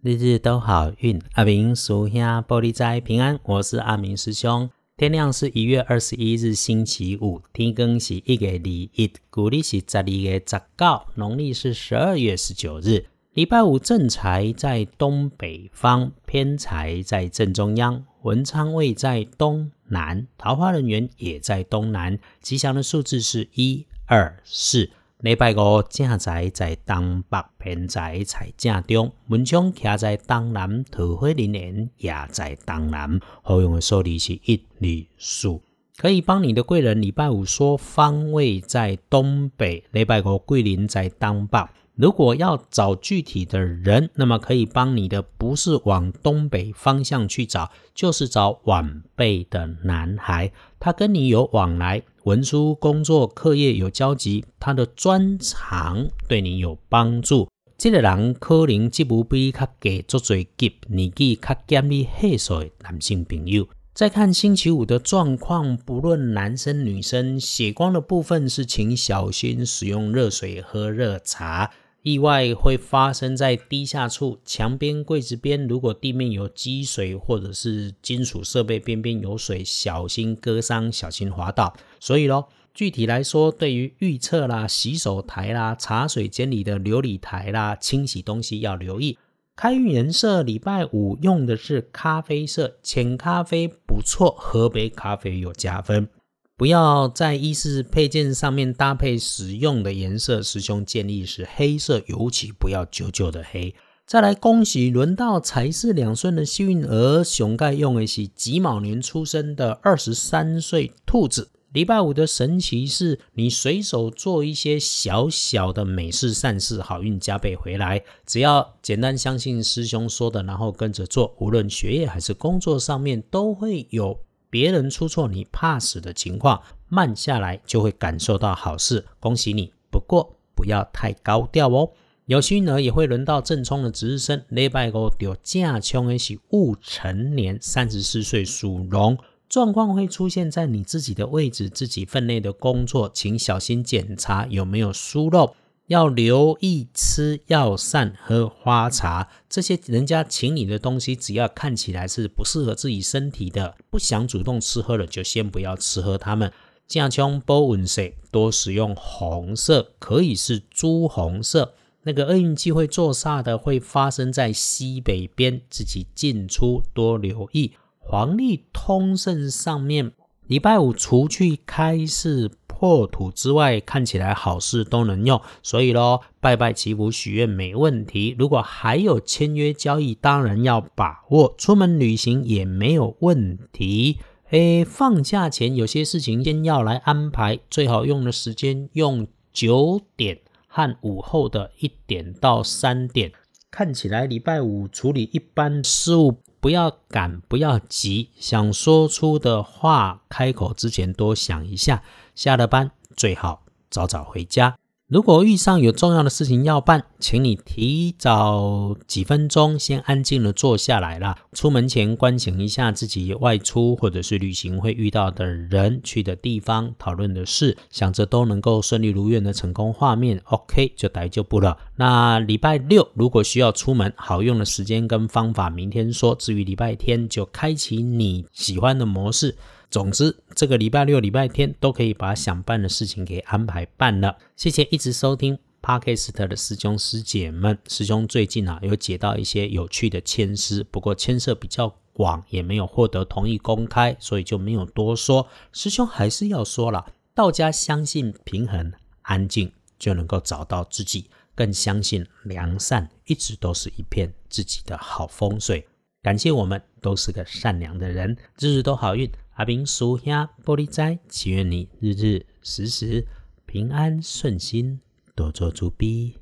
日日都好运，阿明属下玻璃斋平安。我是阿明师兄。天亮是一月二十一日星期五，天更是一月二一，古历是十二月十九，农历是十二月十九日。礼拜五正财在东北方，偏财在正中央，文昌位在东南，桃花人缘也在东南。吉祥的数字是一二四。礼拜五正宅在东北，偏财在正中，文昌徛在东南，桃花林园也在东南。好用的数字是一、二、四，可以帮你的贵人。礼拜五说方位在东北，礼拜五桂林在东北。如果要找具体的人，那么可以帮你的不是往东北方向去找，就是找晚辈的男孩，他跟你有往来，文书、工作、课业有交集，他的专长对你有帮助。这个人可能即不比较给做最急，年纪较减你岁数的男性朋友。再看星期五的状况，不论男生女生，血光的部分是请小心使用热水喝热茶。意外会发生在低下处，墙边、柜子边。如果地面有积水，或者是金属设备边边有水，小心割伤，小心滑倒。所以咯，具体来说，对于预测啦、洗手台啦、茶水间里的琉璃台啦，清洗东西要留意。开运颜色，礼拜五用的是咖啡色，浅咖啡不错，喝杯咖啡有加分。不要在衣饰配件上面搭配使用的颜色，师兄建议是黑色，尤其不要久久的黑。再来恭喜轮到财势两顺的幸运儿，熊盖用的是己卯年出生的二十三岁兔子。礼拜五的神奇是，你随手做一些小小的美事善事，好运加倍回来。只要简单相信师兄说的，然后跟着做，无论学业还是工作上面，都会有。别人出错，你怕死的情况，慢下来就会感受到好事。恭喜你，不过不要太高调哦。有心呢，也会轮到正冲的值日生。礼拜五有驾冲的是戊辰年，三十四岁属龙，状况会出现在你自己的位置、自己分内的工作，请小心检查有没有疏漏。要留意吃药膳喝花茶这些人家请你的东西，只要看起来是不适合自己身体的，不想主动吃喝的，就先不要吃喝它们。加强保温色，多使用红色，可以是朱红色。那个厄运机会做煞的，会发生在西北边，自己进出多留意。黄历通胜上面，礼拜五除去开市。破土之外，看起来好事都能用，所以咯，拜拜祈福许愿没问题。如果还有签约交易，当然要把握。出门旅行也没有问题。诶，放假前有些事情先要来安排，最好用的时间用九点和午后的一点到三点。看起来礼拜五处理一般事务，不要赶，不要急，想说出的话，开口之前多想一下。下了班最好早早回家。如果遇上有重要的事情要办，请你提早几分钟先安静的坐下来了。出门前关醒一下自己外出或者是旅行会遇到的人、去的地方、讨论的事，想着都能够顺利如愿的成功画面。OK，就待就不了。那礼拜六如果需要出门，好用的时间跟方法明天说。至于礼拜天，就开启你喜欢的模式。总之，这个礼拜六、礼拜天都可以把想办的事情给安排办了。谢谢一直收听 Podcast 的师兄师姐们。师兄最近啊有解到一些有趣的签诗，不过牵涉比较广，也没有获得同意公开，所以就没有多说。师兄还是要说了，道家相信平衡、安静就能够找到自己，更相信良善一直都是一片自己的好风水。感谢我们都是个善良的人，日日都好运。阿明叔兄玻璃斋，祈愿你日日时时平安顺心，多做主逼。